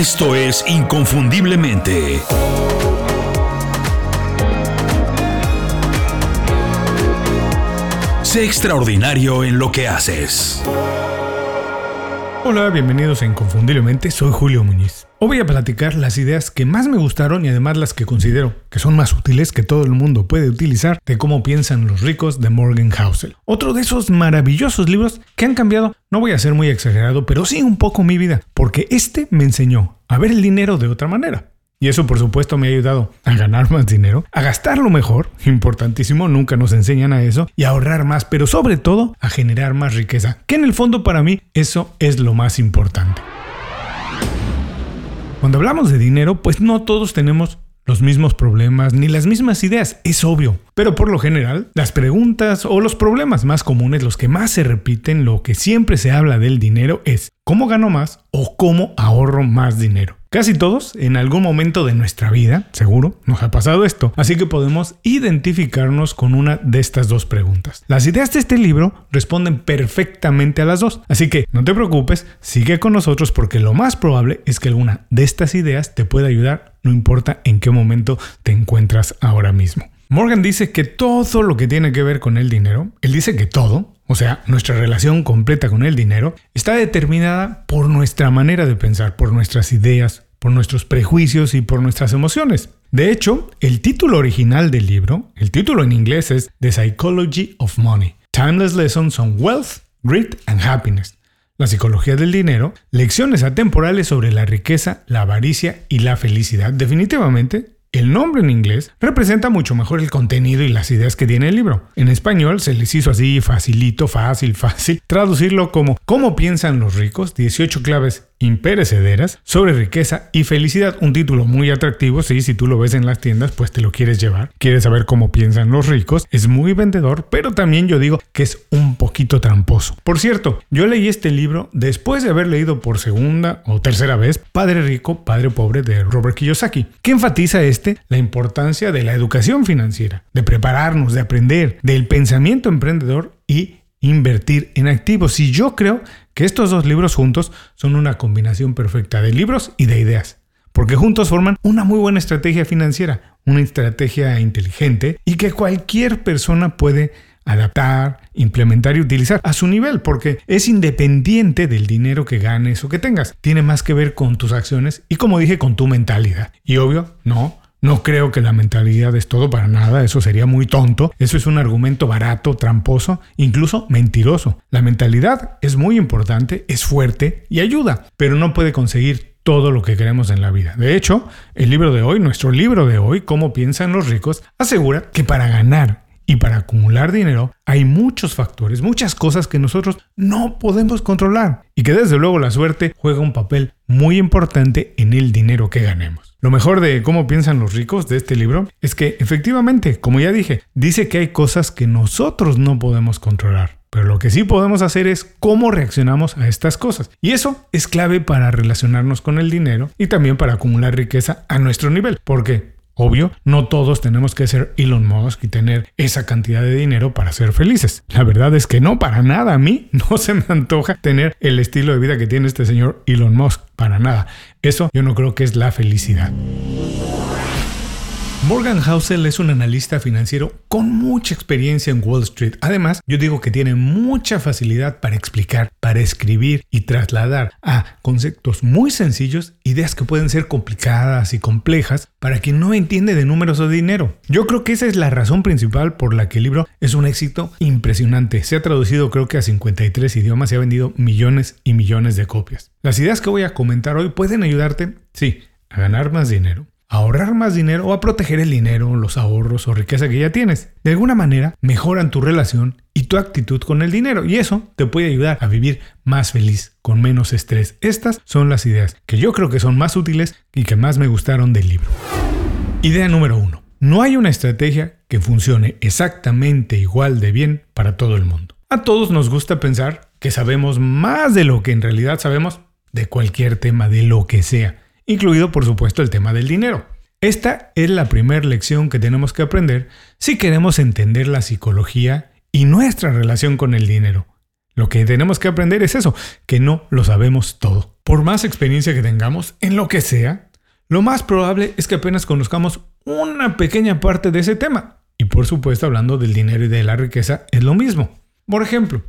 Esto es Inconfundiblemente. Sé extraordinario en lo que haces. Hola, bienvenidos a Inconfundiblemente, soy Julio Muñiz. Hoy voy a platicar las ideas que más me gustaron y además las que considero que son más útiles que todo el mundo puede utilizar de cómo piensan los ricos de Morgan Housel. Otro de esos maravillosos libros que han cambiado, no voy a ser muy exagerado, pero sí un poco mi vida, porque este me enseñó a ver el dinero de otra manera. Y eso por supuesto me ha ayudado a ganar más dinero, a gastarlo mejor, importantísimo, nunca nos enseñan a eso, y a ahorrar más, pero sobre todo a generar más riqueza, que en el fondo para mí eso es lo más importante. Cuando hablamos de dinero, pues no todos tenemos los mismos problemas ni las mismas ideas, es obvio. Pero por lo general, las preguntas o los problemas más comunes, los que más se repiten, lo que siempre se habla del dinero es cómo gano más o cómo ahorro más dinero. Casi todos, en algún momento de nuestra vida, seguro, nos ha pasado esto, así que podemos identificarnos con una de estas dos preguntas. Las ideas de este libro responden perfectamente a las dos, así que no te preocupes, sigue con nosotros porque lo más probable es que alguna de estas ideas te pueda ayudar, no importa en qué momento te encuentras ahora mismo. Morgan dice que todo lo que tiene que ver con el dinero, él dice que todo, o sea, nuestra relación completa con el dinero, está determinada por nuestra manera de pensar, por nuestras ideas, por nuestros prejuicios y por nuestras emociones. De hecho, el título original del libro, el título en inglés es The Psychology of Money, Timeless Lessons on Wealth, Grit and Happiness. La psicología del dinero, lecciones atemporales sobre la riqueza, la avaricia y la felicidad. Definitivamente el nombre en inglés representa mucho mejor el contenido y las ideas que tiene el libro. En español se les hizo así facilito, fácil, fácil, traducirlo como ¿Cómo piensan los ricos? 18 claves imperecederas sobre riqueza y felicidad. Un título muy atractivo, sí, si tú lo ves en las tiendas, pues te lo quieres llevar. Quieres saber cómo piensan los ricos. Es muy vendedor, pero también yo digo que es un poquito tramposo. Por cierto, yo leí este libro después de haber leído por segunda o tercera vez Padre Rico, Padre Pobre de Robert Kiyosaki, que enfatiza este la importancia de la educación financiera, de prepararnos, de aprender, del pensamiento emprendedor y invertir en activos. Y yo creo que estos dos libros juntos son una combinación perfecta de libros y de ideas, porque juntos forman una muy buena estrategia financiera, una estrategia inteligente y que cualquier persona puede adaptar, implementar y utilizar a su nivel, porque es independiente del dinero que ganes o que tengas. Tiene más que ver con tus acciones y como dije, con tu mentalidad. Y obvio, no, no creo que la mentalidad es todo para nada, eso sería muy tonto, eso es un argumento barato, tramposo, incluso mentiroso. La mentalidad es muy importante, es fuerte y ayuda, pero no puede conseguir todo lo que queremos en la vida. De hecho, el libro de hoy, nuestro libro de hoy, Cómo piensan los ricos, asegura que para ganar y para acumular dinero hay muchos factores, muchas cosas que nosotros no podemos controlar y que desde luego la suerte juega un papel muy importante en el dinero que ganemos. Lo mejor de cómo piensan los ricos de este libro es que efectivamente, como ya dije, dice que hay cosas que nosotros no podemos controlar. Pero lo que sí podemos hacer es cómo reaccionamos a estas cosas. Y eso es clave para relacionarnos con el dinero y también para acumular riqueza a nuestro nivel. Porque Obvio, no todos tenemos que ser Elon Musk y tener esa cantidad de dinero para ser felices. La verdad es que no, para nada. A mí no se me antoja tener el estilo de vida que tiene este señor Elon Musk. Para nada. Eso yo no creo que es la felicidad. Morgan Housel es un analista financiero con mucha experiencia en Wall Street. Además, yo digo que tiene mucha facilidad para explicar, para escribir y trasladar a conceptos muy sencillos ideas que pueden ser complicadas y complejas para quien no entiende de números o de dinero. Yo creo que esa es la razón principal por la que el libro es un éxito impresionante. Se ha traducido creo que a 53 idiomas y ha vendido millones y millones de copias. Las ideas que voy a comentar hoy pueden ayudarte, sí, a ganar más dinero ahorrar más dinero o a proteger el dinero, los ahorros o riqueza que ya tienes. De alguna manera mejoran tu relación y tu actitud con el dinero y eso te puede ayudar a vivir más feliz, con menos estrés. Estas son las ideas que yo creo que son más útiles y que más me gustaron del libro. Idea número uno. No hay una estrategia que funcione exactamente igual de bien para todo el mundo. A todos nos gusta pensar que sabemos más de lo que en realidad sabemos de cualquier tema, de lo que sea incluido por supuesto el tema del dinero. Esta es la primera lección que tenemos que aprender si queremos entender la psicología y nuestra relación con el dinero. Lo que tenemos que aprender es eso, que no lo sabemos todo. Por más experiencia que tengamos en lo que sea, lo más probable es que apenas conozcamos una pequeña parte de ese tema. Y por supuesto, hablando del dinero y de la riqueza, es lo mismo. Por ejemplo,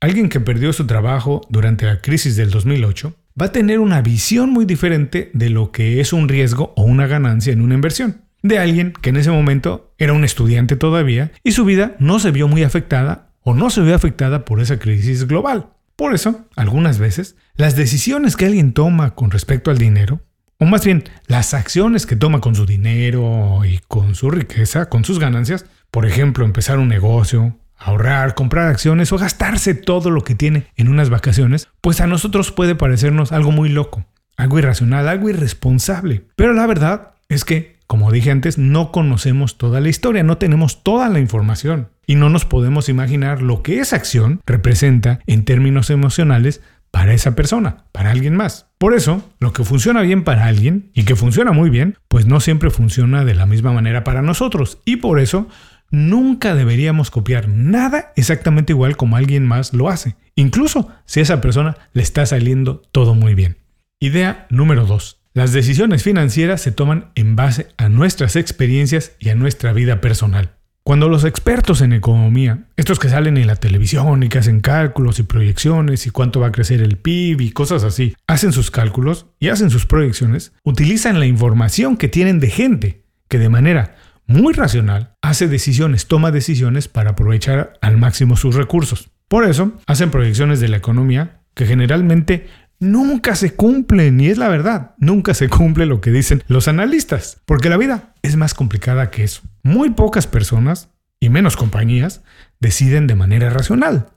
alguien que perdió su trabajo durante la crisis del 2008 va a tener una visión muy diferente de lo que es un riesgo o una ganancia en una inversión. De alguien que en ese momento era un estudiante todavía y su vida no se vio muy afectada o no se vio afectada por esa crisis global. Por eso, algunas veces, las decisiones que alguien toma con respecto al dinero, o más bien las acciones que toma con su dinero y con su riqueza, con sus ganancias, por ejemplo, empezar un negocio, ahorrar, comprar acciones o gastarse todo lo que tiene en unas vacaciones, pues a nosotros puede parecernos algo muy loco, algo irracional, algo irresponsable. Pero la verdad es que, como dije antes, no conocemos toda la historia, no tenemos toda la información y no nos podemos imaginar lo que esa acción representa en términos emocionales para esa persona, para alguien más. Por eso, lo que funciona bien para alguien y que funciona muy bien, pues no siempre funciona de la misma manera para nosotros. Y por eso, nunca deberíamos copiar nada exactamente igual como alguien más lo hace, incluso si a esa persona le está saliendo todo muy bien. Idea número 2. Las decisiones financieras se toman en base a nuestras experiencias y a nuestra vida personal. Cuando los expertos en economía, estos que salen en la televisión y que hacen cálculos y proyecciones y cuánto va a crecer el PIB y cosas así, hacen sus cálculos y hacen sus proyecciones, utilizan la información que tienen de gente que de manera muy racional, hace decisiones, toma decisiones para aprovechar al máximo sus recursos. Por eso, hacen proyecciones de la economía que generalmente nunca se cumplen, y es la verdad, nunca se cumple lo que dicen los analistas, porque la vida es más complicada que eso. Muy pocas personas, y menos compañías, deciden de manera racional.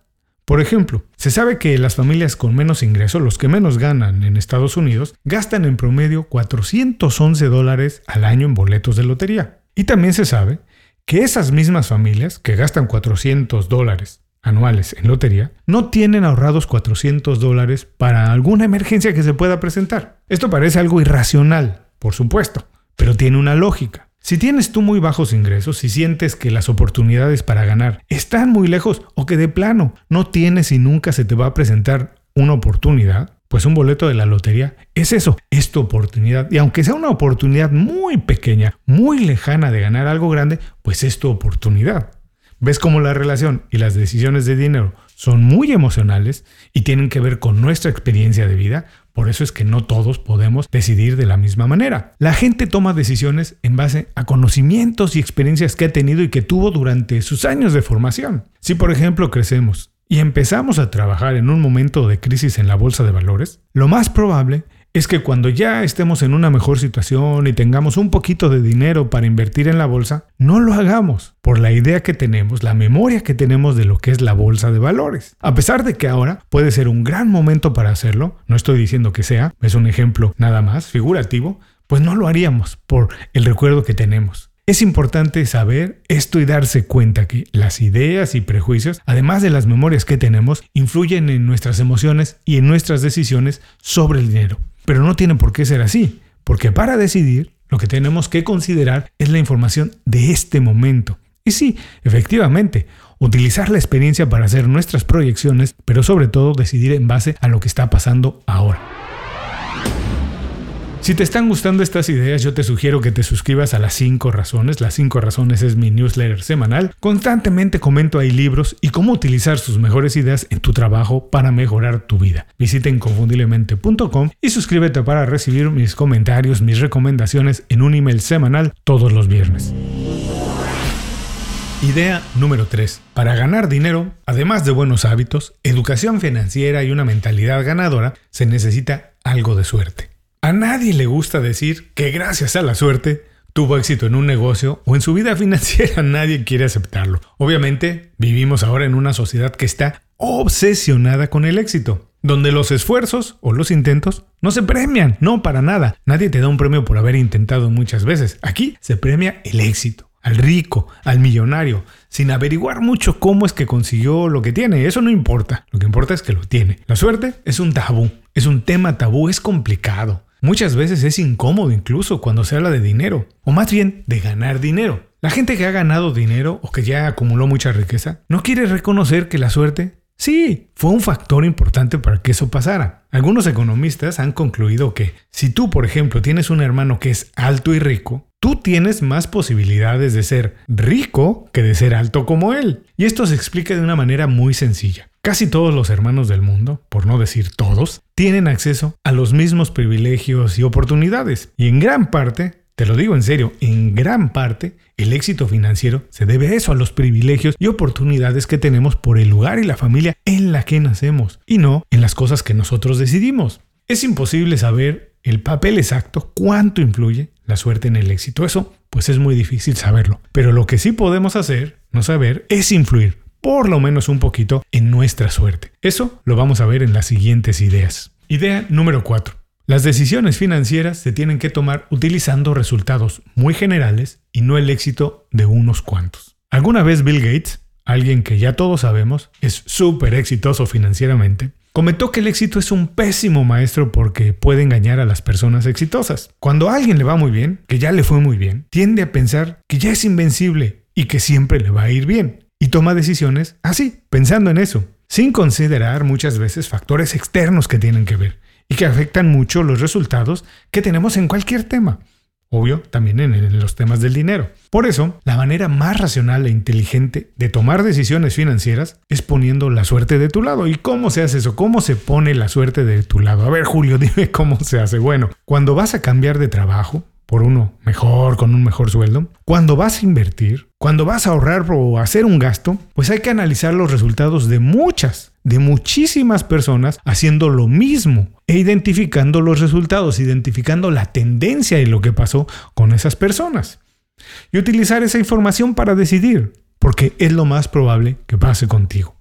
Por ejemplo, se sabe que las familias con menos ingresos, los que menos ganan en Estados Unidos, gastan en promedio 411 dólares al año en boletos de lotería. Y también se sabe que esas mismas familias que gastan 400 dólares anuales en lotería no tienen ahorrados 400 dólares para alguna emergencia que se pueda presentar. Esto parece algo irracional, por supuesto, pero tiene una lógica. Si tienes tú muy bajos ingresos, si sientes que las oportunidades para ganar están muy lejos o que de plano no tienes y nunca se te va a presentar una oportunidad, pues un boleto de la lotería es eso, es tu oportunidad. Y aunque sea una oportunidad muy pequeña, muy lejana de ganar algo grande, pues es tu oportunidad. ¿Ves cómo la relación y las decisiones de dinero son muy emocionales y tienen que ver con nuestra experiencia de vida? Por eso es que no todos podemos decidir de la misma manera. La gente toma decisiones en base a conocimientos y experiencias que ha tenido y que tuvo durante sus años de formación. Si por ejemplo crecemos y empezamos a trabajar en un momento de crisis en la bolsa de valores, lo más probable es que cuando ya estemos en una mejor situación y tengamos un poquito de dinero para invertir en la bolsa, no lo hagamos por la idea que tenemos, la memoria que tenemos de lo que es la bolsa de valores. A pesar de que ahora puede ser un gran momento para hacerlo, no estoy diciendo que sea, es un ejemplo nada más figurativo, pues no lo haríamos por el recuerdo que tenemos. Es importante saber esto y darse cuenta que las ideas y prejuicios, además de las memorias que tenemos, influyen en nuestras emociones y en nuestras decisiones sobre el dinero. Pero no tiene por qué ser así, porque para decidir lo que tenemos que considerar es la información de este momento. Y sí, efectivamente, utilizar la experiencia para hacer nuestras proyecciones, pero sobre todo decidir en base a lo que está pasando ahora. Si te están gustando estas ideas, yo te sugiero que te suscribas a las 5 razones. Las 5 razones es mi newsletter semanal. Constantemente comento ahí libros y cómo utilizar sus mejores ideas en tu trabajo para mejorar tu vida. Visita inconfundiblemente.com y suscríbete para recibir mis comentarios, mis recomendaciones en un email semanal todos los viernes. Idea número 3. Para ganar dinero, además de buenos hábitos, educación financiera y una mentalidad ganadora, se necesita algo de suerte. A nadie le gusta decir que gracias a la suerte tuvo éxito en un negocio o en su vida financiera. Nadie quiere aceptarlo. Obviamente, vivimos ahora en una sociedad que está obsesionada con el éxito, donde los esfuerzos o los intentos no se premian, no para nada. Nadie te da un premio por haber intentado muchas veces. Aquí se premia el éxito, al rico, al millonario, sin averiguar mucho cómo es que consiguió lo que tiene. Eso no importa. Lo que importa es que lo tiene. La suerte es un tabú, es un tema tabú, es complicado. Muchas veces es incómodo incluso cuando se habla de dinero, o más bien de ganar dinero. La gente que ha ganado dinero o que ya acumuló mucha riqueza no quiere reconocer que la suerte Sí, fue un factor importante para que eso pasara. Algunos economistas han concluido que si tú, por ejemplo, tienes un hermano que es alto y rico, tú tienes más posibilidades de ser rico que de ser alto como él. Y esto se explica de una manera muy sencilla. Casi todos los hermanos del mundo, por no decir todos, tienen acceso a los mismos privilegios y oportunidades. Y en gran parte te lo digo en serio, en gran parte el éxito financiero se debe a eso, a los privilegios y oportunidades que tenemos por el lugar y la familia en la que nacemos, y no en las cosas que nosotros decidimos. Es imposible saber el papel exacto, cuánto influye la suerte en el éxito. Eso, pues es muy difícil saberlo. Pero lo que sí podemos hacer, no saber, es influir, por lo menos un poquito, en nuestra suerte. Eso lo vamos a ver en las siguientes ideas. Idea número 4. Las decisiones financieras se tienen que tomar utilizando resultados muy generales y no el éxito de unos cuantos. Alguna vez Bill Gates, alguien que ya todos sabemos es súper exitoso financieramente, comentó que el éxito es un pésimo maestro porque puede engañar a las personas exitosas. Cuando a alguien le va muy bien, que ya le fue muy bien, tiende a pensar que ya es invencible y que siempre le va a ir bien. Y toma decisiones así, pensando en eso, sin considerar muchas veces factores externos que tienen que ver y que afectan mucho los resultados que tenemos en cualquier tema. Obvio, también en, los temas del dinero. Por eso, la manera más racional e inteligente de tomar decisiones financieras es poniendo la suerte de tu lado. ¿Y cómo se hace eso? ¿Cómo se pone la suerte de tu lado? A ver, Julio, dime cómo se hace. Bueno, cuando vas a cambiar de trabajo, por uno mejor, con un mejor sueldo. Cuando vas a invertir, cuando vas a ahorrar o hacer un gasto, pues hay que analizar los resultados de muchas, de muchísimas personas haciendo lo mismo e identificando los resultados, identificando la tendencia de lo que pasó con esas personas. Y utilizar esa información para decidir, porque es lo más probable que pase contigo.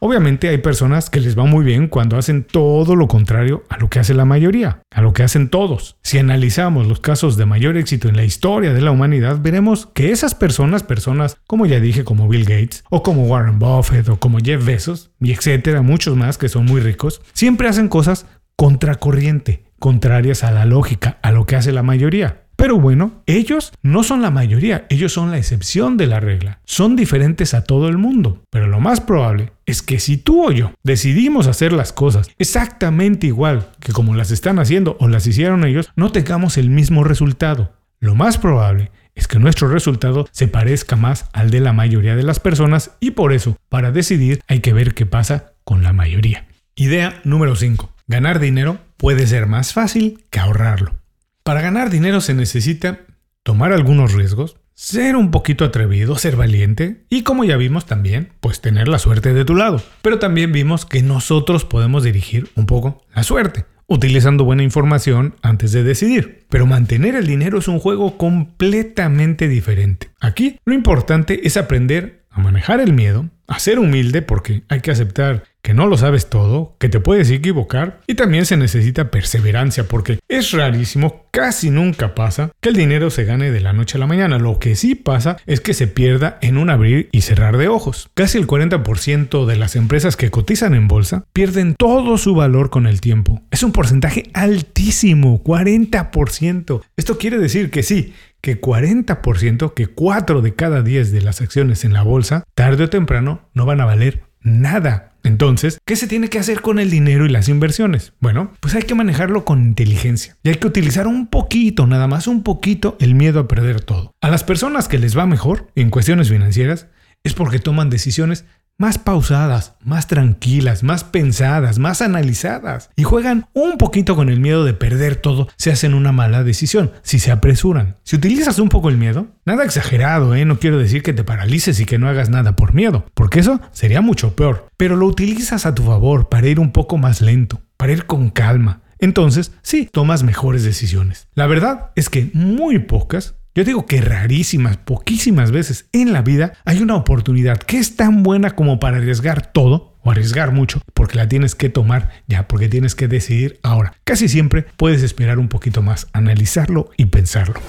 Obviamente hay personas que les va muy bien cuando hacen todo lo contrario a lo que hace la mayoría, a lo que hacen todos. Si analizamos los casos de mayor éxito en la historia de la humanidad, veremos que esas personas, personas como ya dije, como Bill Gates, o como Warren Buffett, o como Jeff Bezos, y etcétera, muchos más que son muy ricos, siempre hacen cosas contracorriente, contrarias a la lógica, a lo que hace la mayoría. Pero bueno, ellos no son la mayoría, ellos son la excepción de la regla. Son diferentes a todo el mundo. Pero lo más probable es que si tú o yo decidimos hacer las cosas exactamente igual que como las están haciendo o las hicieron ellos, no tengamos el mismo resultado. Lo más probable es que nuestro resultado se parezca más al de la mayoría de las personas y por eso, para decidir, hay que ver qué pasa con la mayoría. Idea número 5. Ganar dinero puede ser más fácil que ahorrarlo. Para ganar dinero se necesita tomar algunos riesgos, ser un poquito atrevido, ser valiente y como ya vimos también, pues tener la suerte de tu lado. Pero también vimos que nosotros podemos dirigir un poco la suerte, utilizando buena información antes de decidir. Pero mantener el dinero es un juego completamente diferente. Aquí lo importante es aprender a manejar el miedo, a ser humilde porque hay que aceptar que no lo sabes todo, que te puedes equivocar y también se necesita perseverancia porque es rarísimo, casi nunca pasa que el dinero se gane de la noche a la mañana. Lo que sí pasa es que se pierda en un abrir y cerrar de ojos. Casi el 40% de las empresas que cotizan en bolsa pierden todo su valor con el tiempo. Es un porcentaje altísimo, 40%. Esto quiere decir que sí, que 40%, que 4 de cada 10 de las acciones en la bolsa, tarde o temprano, no van a valer nada. Entonces, ¿qué se tiene que hacer con el dinero y las inversiones? Bueno, pues hay que manejarlo con inteligencia y hay que utilizar un poquito, nada más un poquito, el miedo a perder todo. A las personas que les va mejor en cuestiones financieras es porque toman decisiones más pausadas, más tranquilas, más pensadas, más analizadas y juegan un poquito con el miedo de perder todo si hacen una mala decisión, si se apresuran. Si utilizas un poco el miedo, nada exagerado, ¿eh? no quiero decir que te paralices y que no hagas nada por miedo, porque eso sería mucho peor, pero lo utilizas a tu favor para ir un poco más lento, para ir con calma. Entonces, sí, tomas mejores decisiones. La verdad es que muy pocas yo digo que rarísimas, poquísimas veces en la vida hay una oportunidad que es tan buena como para arriesgar todo o arriesgar mucho, porque la tienes que tomar ya, porque tienes que decidir ahora. Casi siempre puedes esperar un poquito más, analizarlo y pensarlo.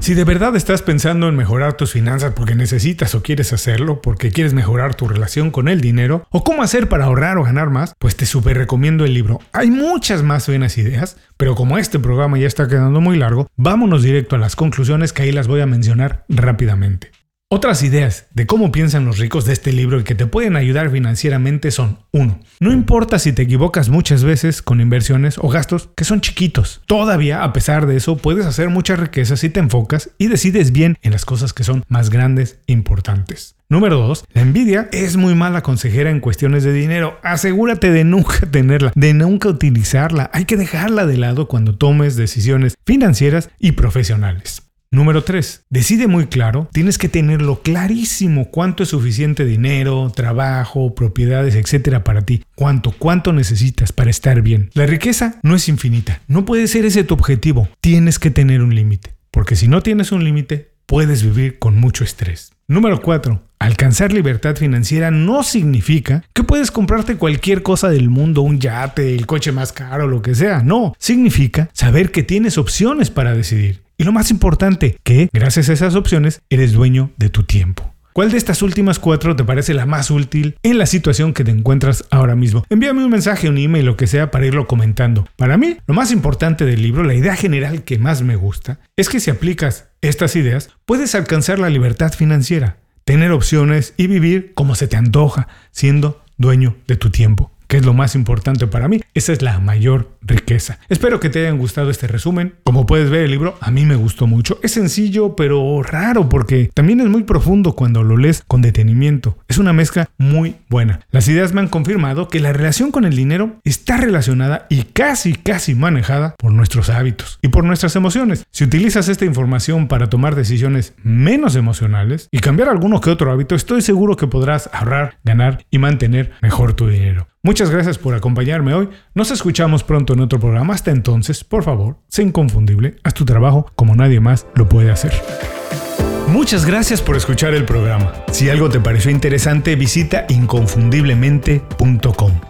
Si de verdad estás pensando en mejorar tus finanzas porque necesitas o quieres hacerlo, porque quieres mejorar tu relación con el dinero, o cómo hacer para ahorrar o ganar más, pues te súper recomiendo el libro. Hay muchas más buenas ideas, pero como este programa ya está quedando muy largo, vámonos directo a las conclusiones que ahí las voy a mencionar rápidamente. Otras ideas de cómo piensan los ricos de este libro y que te pueden ayudar financieramente son 1. No importa si te equivocas muchas veces con inversiones o gastos que son chiquitos. Todavía, a pesar de eso, puedes hacer mucha riqueza si te enfocas y decides bien en las cosas que son más grandes e importantes. Número 2. La envidia es muy mala consejera en cuestiones de dinero. Asegúrate de nunca tenerla, de nunca utilizarla. Hay que dejarla de lado cuando tomes decisiones financieras y profesionales. Número 3. Decide muy claro, tienes que tenerlo clarísimo cuánto es suficiente dinero, trabajo, propiedades, etcétera para ti. Cuánto, cuánto necesitas para estar bien. La riqueza no es infinita, no puede ser ese tu objetivo. Tienes que tener un límite, porque si no tienes un límite, puedes vivir con mucho estrés. Número 4. Alcanzar libertad financiera no significa que puedes comprarte cualquier cosa del mundo, un yate, el coche más caro, lo que sea. No, significa saber que tienes opciones para decidir y lo más importante, que gracias a esas opciones eres dueño de tu tiempo. ¿Cuál de estas últimas cuatro te parece la más útil en la situación que te encuentras ahora mismo? Envíame un mensaje, un email, lo que sea para irlo comentando. Para mí, lo más importante del libro, la idea general que más me gusta, es que si aplicas estas ideas, puedes alcanzar la libertad financiera, tener opciones y vivir como se te antoja, siendo dueño de tu tiempo que es lo más importante para mí. Esa es la mayor riqueza. Espero que te hayan gustado este resumen. Como puedes ver, el libro a mí me gustó mucho. Es sencillo, pero raro porque también es muy profundo cuando lo lees con detenimiento. Es una mezcla muy buena. Las ideas me han confirmado que la relación con el dinero está relacionada y casi, casi manejada por nuestros hábitos y por nuestras emociones. Si utilizas esta información para tomar decisiones menos emocionales y cambiar alguno que otro hábito, estoy seguro que podrás ahorrar, ganar y mantener mejor tu dinero. Muchas gracias por acompañarme hoy. Nos escuchamos pronto en otro programa. Hasta entonces, por favor, sé inconfundible. Haz tu trabajo como nadie más lo puede hacer. Muchas gracias por escuchar el programa. Si algo te pareció interesante, visita inconfundiblemente.com.